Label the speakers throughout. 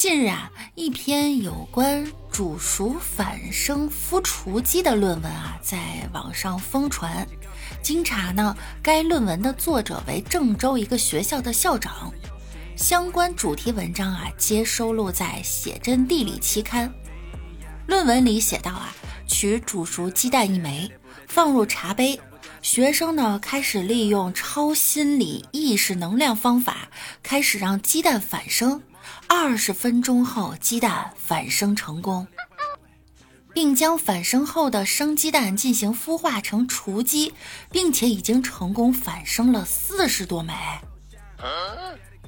Speaker 1: 近日啊，一篇有关煮熟反生孵雏鸡的论文啊，在网上疯传。经查呢，该论文的作者为郑州一个学校的校长。相关主题文章啊，皆收录在《写真地理》期刊。论文里写道啊，取煮熟鸡蛋一枚，放入茶杯，学生呢开始利用超心理意识能量方法，开始让鸡蛋反生。二十分钟后，鸡蛋反生成功，并将反生后的生鸡蛋进行孵化成雏鸡，并且已经成功反生了四十多枚。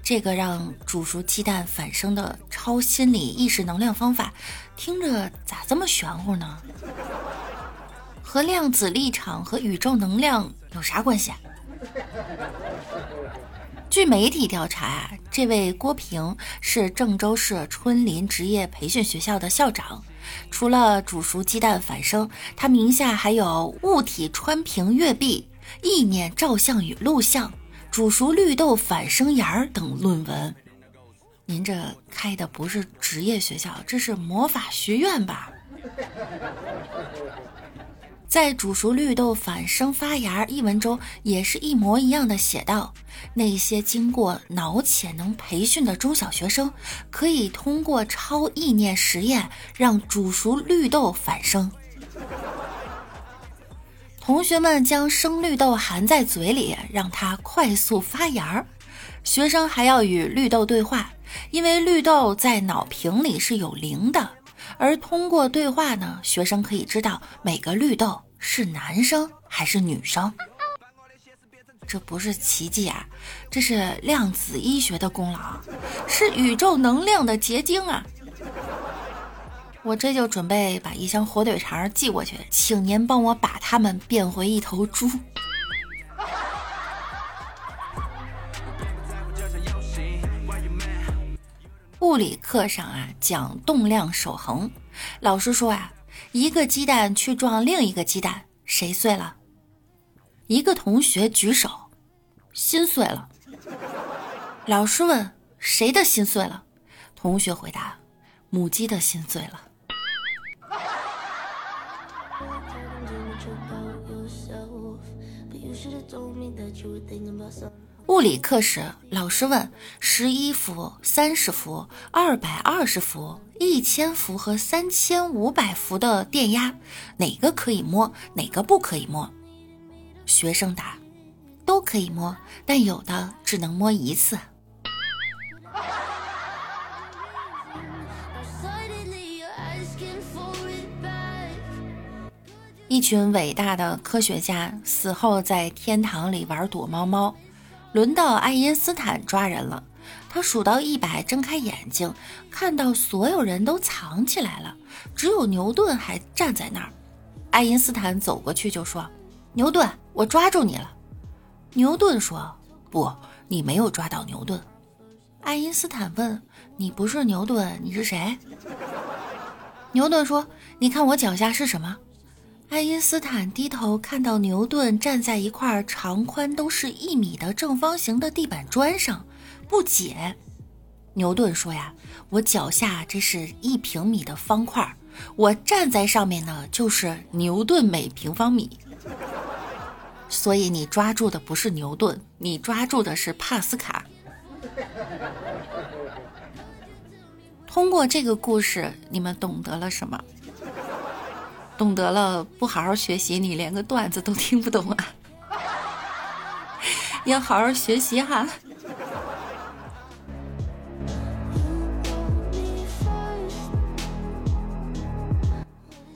Speaker 1: 这个让煮熟鸡蛋反生的超心理意识能量方法，听着咋这么玄乎呢？和量子力场和宇宙能量有啥关系啊？据媒体调查，这位郭平是郑州市春林职业培训学校的校长。除了煮熟鸡蛋反生，他名下还有物体穿屏月壁、意念照相与录像、煮熟绿豆反生芽等论文。您这开的不是职业学校，这是魔法学院吧？在煮熟绿豆反生发芽一文中，也是一模一样的写道：那些经过脑潜能培训的中小学生，可以通过超意念实验让煮熟绿豆反生。同学们将生绿豆含在嘴里，让它快速发芽。学生还要与绿豆对话，因为绿豆在脑屏里是有灵的。而通过对话呢，学生可以知道每个绿豆是男生还是女生。这不是奇迹啊，这是量子医学的功劳，是宇宙能量的结晶啊！我这就准备把一箱火腿肠寄过去，请您帮我把它们变回一头猪。物理课上啊，讲动量守恒。老师说啊，一个鸡蛋去撞另一个鸡蛋，谁碎了？一个同学举手，心碎了。老师问谁的心碎了？同学回答，母鸡的心碎了。物理课时，老师问：十一伏、三十伏、二百二十伏、一千伏和三千五百伏的电压，哪个可以摸，哪个不可以摸？学生答：都可以摸，但有的只能摸一次。一群伟大的科学家死后在天堂里玩躲猫猫。轮到爱因斯坦抓人了，他数到一百，睁开眼睛，看到所有人都藏起来了，只有牛顿还站在那儿。爱因斯坦走过去就说：“牛顿，我抓住你了。”牛顿说：“不，你没有抓到牛顿。”爱因斯坦问：“你不是牛顿，你是谁？”牛顿说：“你看我脚下是什么？”爱因斯坦低头看到牛顿站在一块长宽都是一米的正方形的地板砖上，不解。牛顿说：“呀，我脚下这是一平米的方块，我站在上面呢，就是牛顿每平方米。所以你抓住的不是牛顿，你抓住的是帕斯卡。”通过这个故事，你们懂得了什么？懂得了，不好好学习，你连个段子都听不懂啊！要好好学习哈。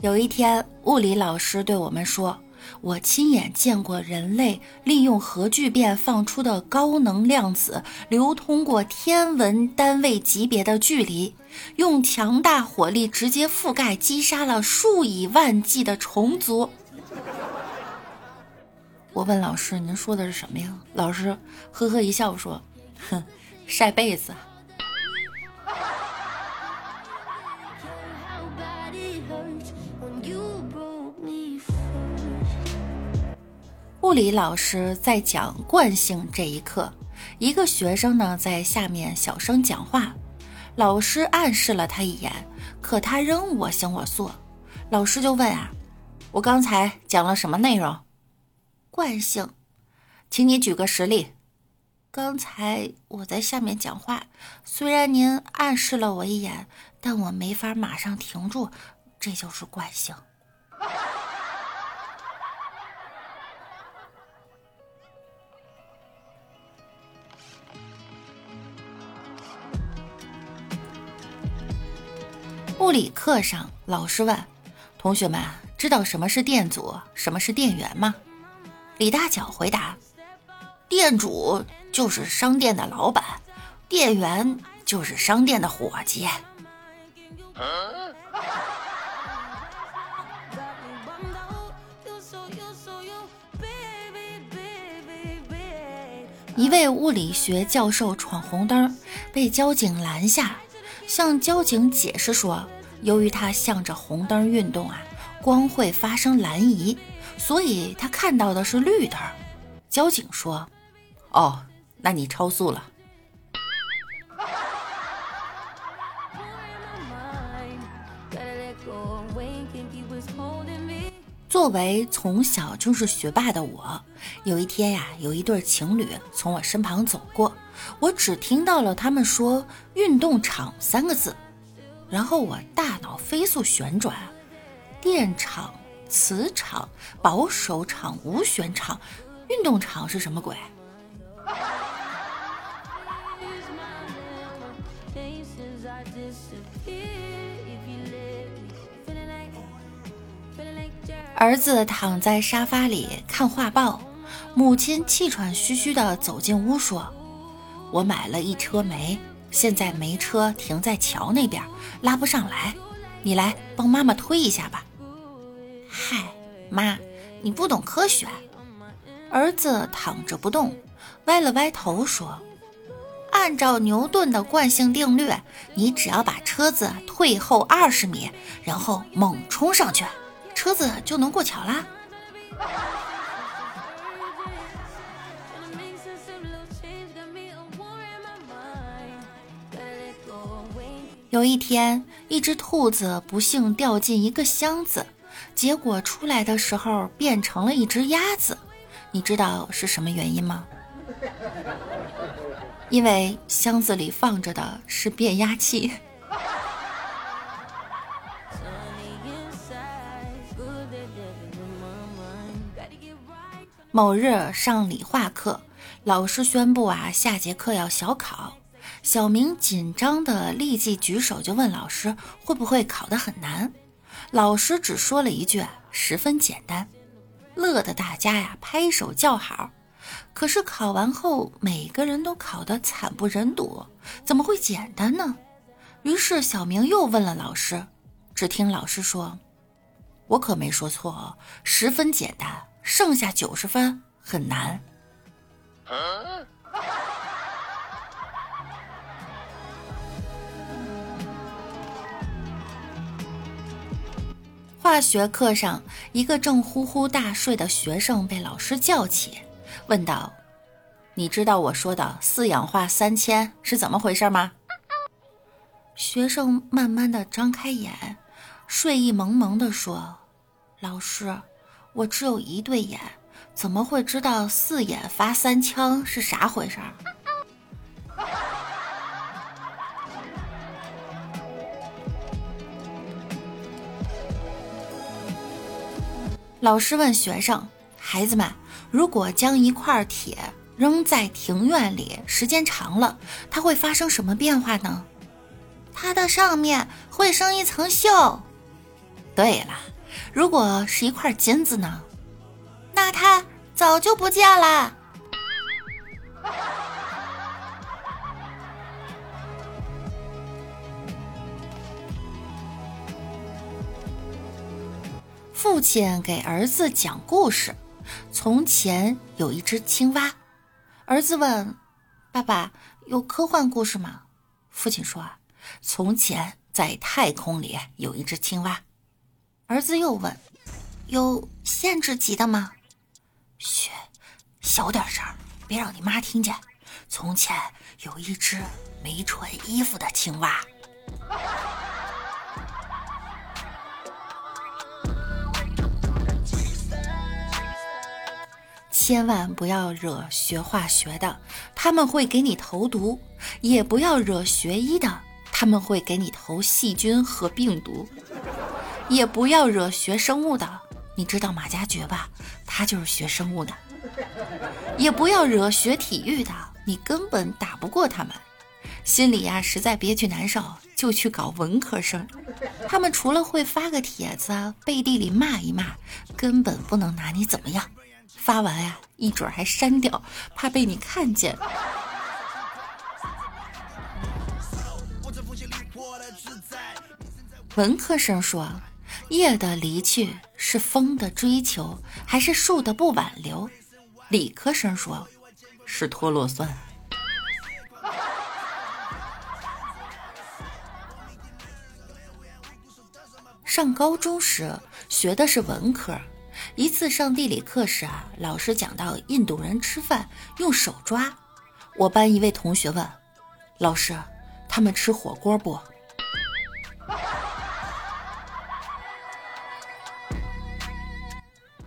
Speaker 1: 有一天，物理老师对我们说：“我亲眼见过人类利用核聚变放出的高能量子流通过天文单位级别的距离，用强大火力直接覆盖击杀了数以万计的虫族。我问老师：“您说的是什么呀？”老师呵呵一笑说：“哼，晒被子。”物理老师在讲惯性这一课，一个学生呢在下面小声讲话，老师暗示了他一眼，可他仍我行我素。老师就问啊：“我刚才讲了什么内容？”惯性，请你举个实例。刚才我在下面讲话，虽然您暗示了我一眼，但我没法马上停住，这就是惯性。物理课上，老师问同学们：“知道什么是电阻，什么是电源吗？”李大脚回答：“店主就是商店的老板，店员就是商店的伙计。”一位物理学教授闯红灯，被交警拦下。向交警解释说，由于他向着红灯运动啊，光会发生蓝移，所以他看到的是绿灯。交警说：“哦，那你超速了。”作为从小就是学霸的我，有一天呀，有一对情侣从我身旁走过，我只听到了他们说“运动场”三个字，然后我大脑飞速旋转，电场、磁场、保守场、无旋场，运动场是什么鬼？儿子躺在沙发里看画报，母亲气喘吁吁地走进屋说：“我买了一车煤，现在煤车停在桥那边，拉不上来，你来帮妈妈推一下吧。”嗨，妈，你不懂科学。儿子躺着不动，歪了歪头说：“按照牛顿的惯性定律，你只要把车子退后二十米，然后猛冲上去。”车子就能过桥啦。有一天，一只兔子不幸掉进一个箱子，结果出来的时候变成了一只鸭子。你知道是什么原因吗？因为箱子里放着的是变压器。某日上理化课，老师宣布啊，下节课要小考。小明紧张的立即举手，就问老师会不会考得很难。老师只说了一句十分简单，乐得大家呀拍手叫好。可是考完后，每个人都考得惨不忍睹，怎么会简单呢？于是小明又问了老师，只听老师说：“我可没说错哦，十分简单。”剩下九十分很难。化学课上，一个正呼呼大睡的学生被老师叫起，问道：“你知道我说的四氧化三铅是怎么回事吗？”学生慢慢的张开眼，睡意蒙蒙的说：“老师。”我只有一对眼，怎么会知道四眼发三枪是啥回事儿？老师问学生：“孩子们，如果将一块铁扔在庭院里，时间长了，它会发生什么变化呢？”它的上面会生一层锈。对了。如果是一块金子呢？那他早就不见了。父亲给儿子讲故事：从前有一只青蛙。儿子问：“爸爸，有科幻故事吗？”父亲说：“从前在太空里有一只青蛙。”儿子又问：“有限制级的吗？”嘘，小点声，别让你妈听见。从前有一只没穿衣服的青蛙。千万不要惹学化学的，他们会给你投毒；也不要惹学医的，他们会给你投细菌和病毒；也不要惹学生物的，你知道马加爵吧？他就是学生物的。也不要惹学体育的，你根本打不过他们。心里呀实在憋屈难受，就去搞文科生。他们除了会发个帖子，背地里骂一骂，根本不能拿你怎么样。发完呀，一准还删掉，怕被你看见。文科生说：“叶的离去是风的追求，还是树的不挽留？”理科生说：“是脱落酸。”上高中时学的是文科。一次上地理课时啊，老师讲到印度人吃饭用手抓。我班一位同学问老师：“他们吃火锅不？”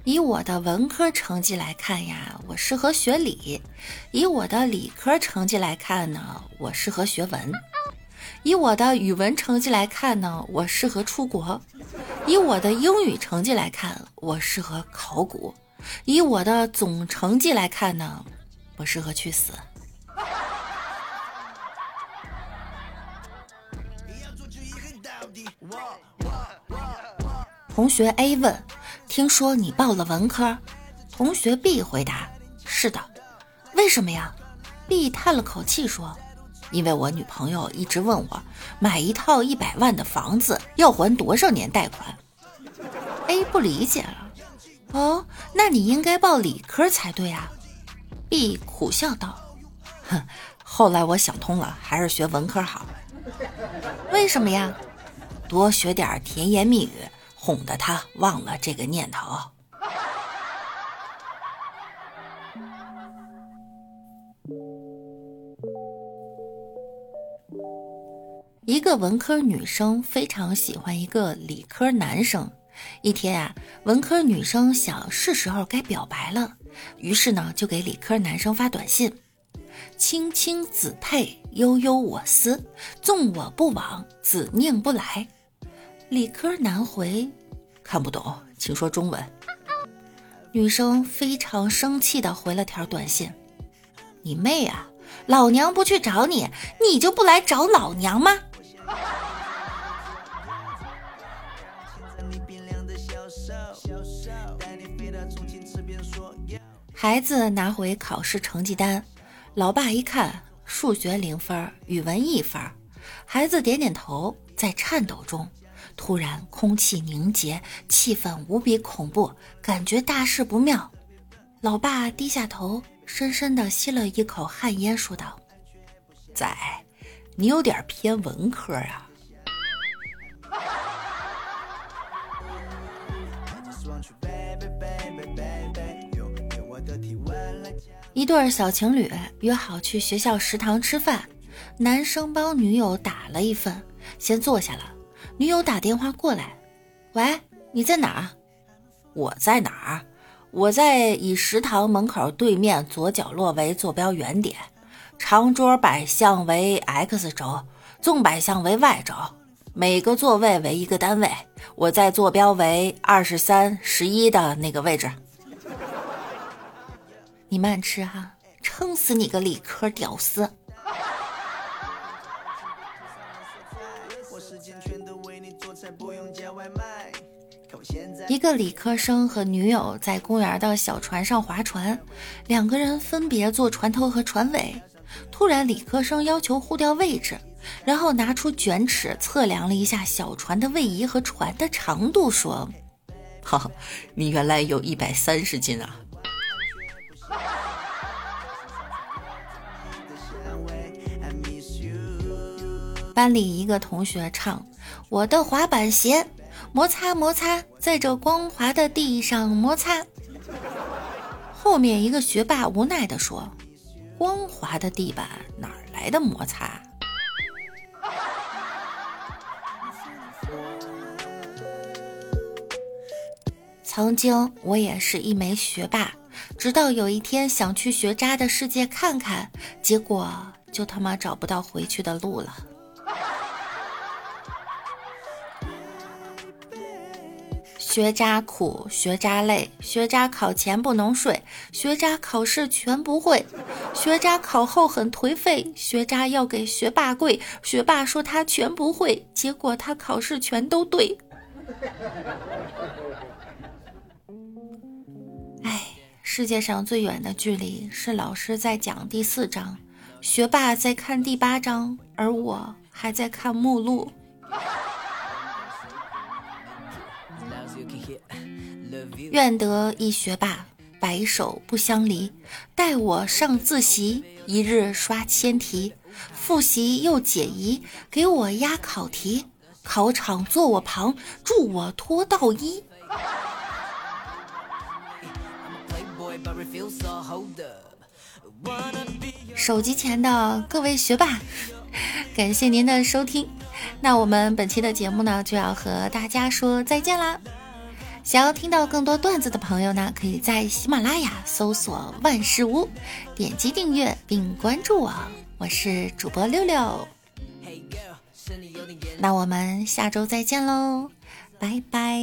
Speaker 1: 以我的文科成绩来看呀，我适合学理；以我的理科成绩来看呢，我适合学文；以我的语文成绩来看呢，我适合出国。以我的英语成绩来看，我适合考古；以我的总成绩来看呢，我适合去死。同学 A 问：“听说你报了文科？”同学 B 回答：“是的。”为什么呀？B 叹了口气说：“因为我女朋友一直问我，买一套一百万的房子要还多少年贷款。” A 不理解了，哦，那你应该报理科才对啊。B 苦笑道：“哼，后来我想通了，还是学文科好。为什么呀？多学点甜言蜜语，哄得他忘了这个念头。”一个文科女生非常喜欢一个理科男生。一天啊，文科女生想是时候该表白了，于是呢就给理科男生发短信：“青青子佩，悠悠我思，纵我不往，子宁不来。”理科男回：“看不懂，请说中文。”女生非常生气的回了条短信：“你妹啊！老娘不去找你，你就不来找老娘吗？”孩子拿回考试成绩单，老爸一看，数学零分，语文一分。孩子点点头，在颤抖中，突然空气凝结，气氛无比恐怖，感觉大事不妙。老爸低下头，深深的吸了一口旱烟，说道：“仔，你有点偏文科啊。”一对小情侣约好去学校食堂吃饭，男生帮女友打了一份，先坐下了。女友打电话过来：“喂，你在哪儿？我在哪儿？我在以食堂门口对面左角落为坐标原点，长桌摆向为 x 轴，纵摆向为 y 轴，每个座位为一个单位。我在坐标为二十三十一的那个位置。”你慢吃哈，撑死你个理科屌丝！一个理科生和女友在公园的小船上划船，两个人分别坐船头和船尾。突然，理科生要求互调位置，然后拿出卷尺测量了一下小船的位移和船的长度，说：“
Speaker 2: 哈哈，你原来有一百三十斤啊！”
Speaker 1: 班里一个同学唱：“我的滑板鞋。”摩擦摩擦，在这光滑的地上摩擦。后面一个学霸无奈地说：“光滑的地板哪来的摩擦？”曾经我也是一枚学霸，直到有一天想去学渣的世界看看，结果就他妈找不到回去的路了。学渣苦，学渣累，学渣考前不能睡，学渣考试全不会，学渣考后很颓废，学渣要给学霸跪，学霸说他全不会，结果他考试全都对。哎，世界上最远的距离是老师在讲第四章，学霸在看第八章，而我还在看目录。愿得一学霸，白首不相离。待我上自习，一日刷千题，复习又解疑，给我压考题。考场坐我旁，助我脱道衣。手机前的各位学霸，感谢您的收听。那我们本期的节目呢，就要和大家说再见啦。想要听到更多段子的朋友呢，可以在喜马拉雅搜索万事屋，点击订阅并关注我。我是主播六六，那我们下周再见喽，拜拜。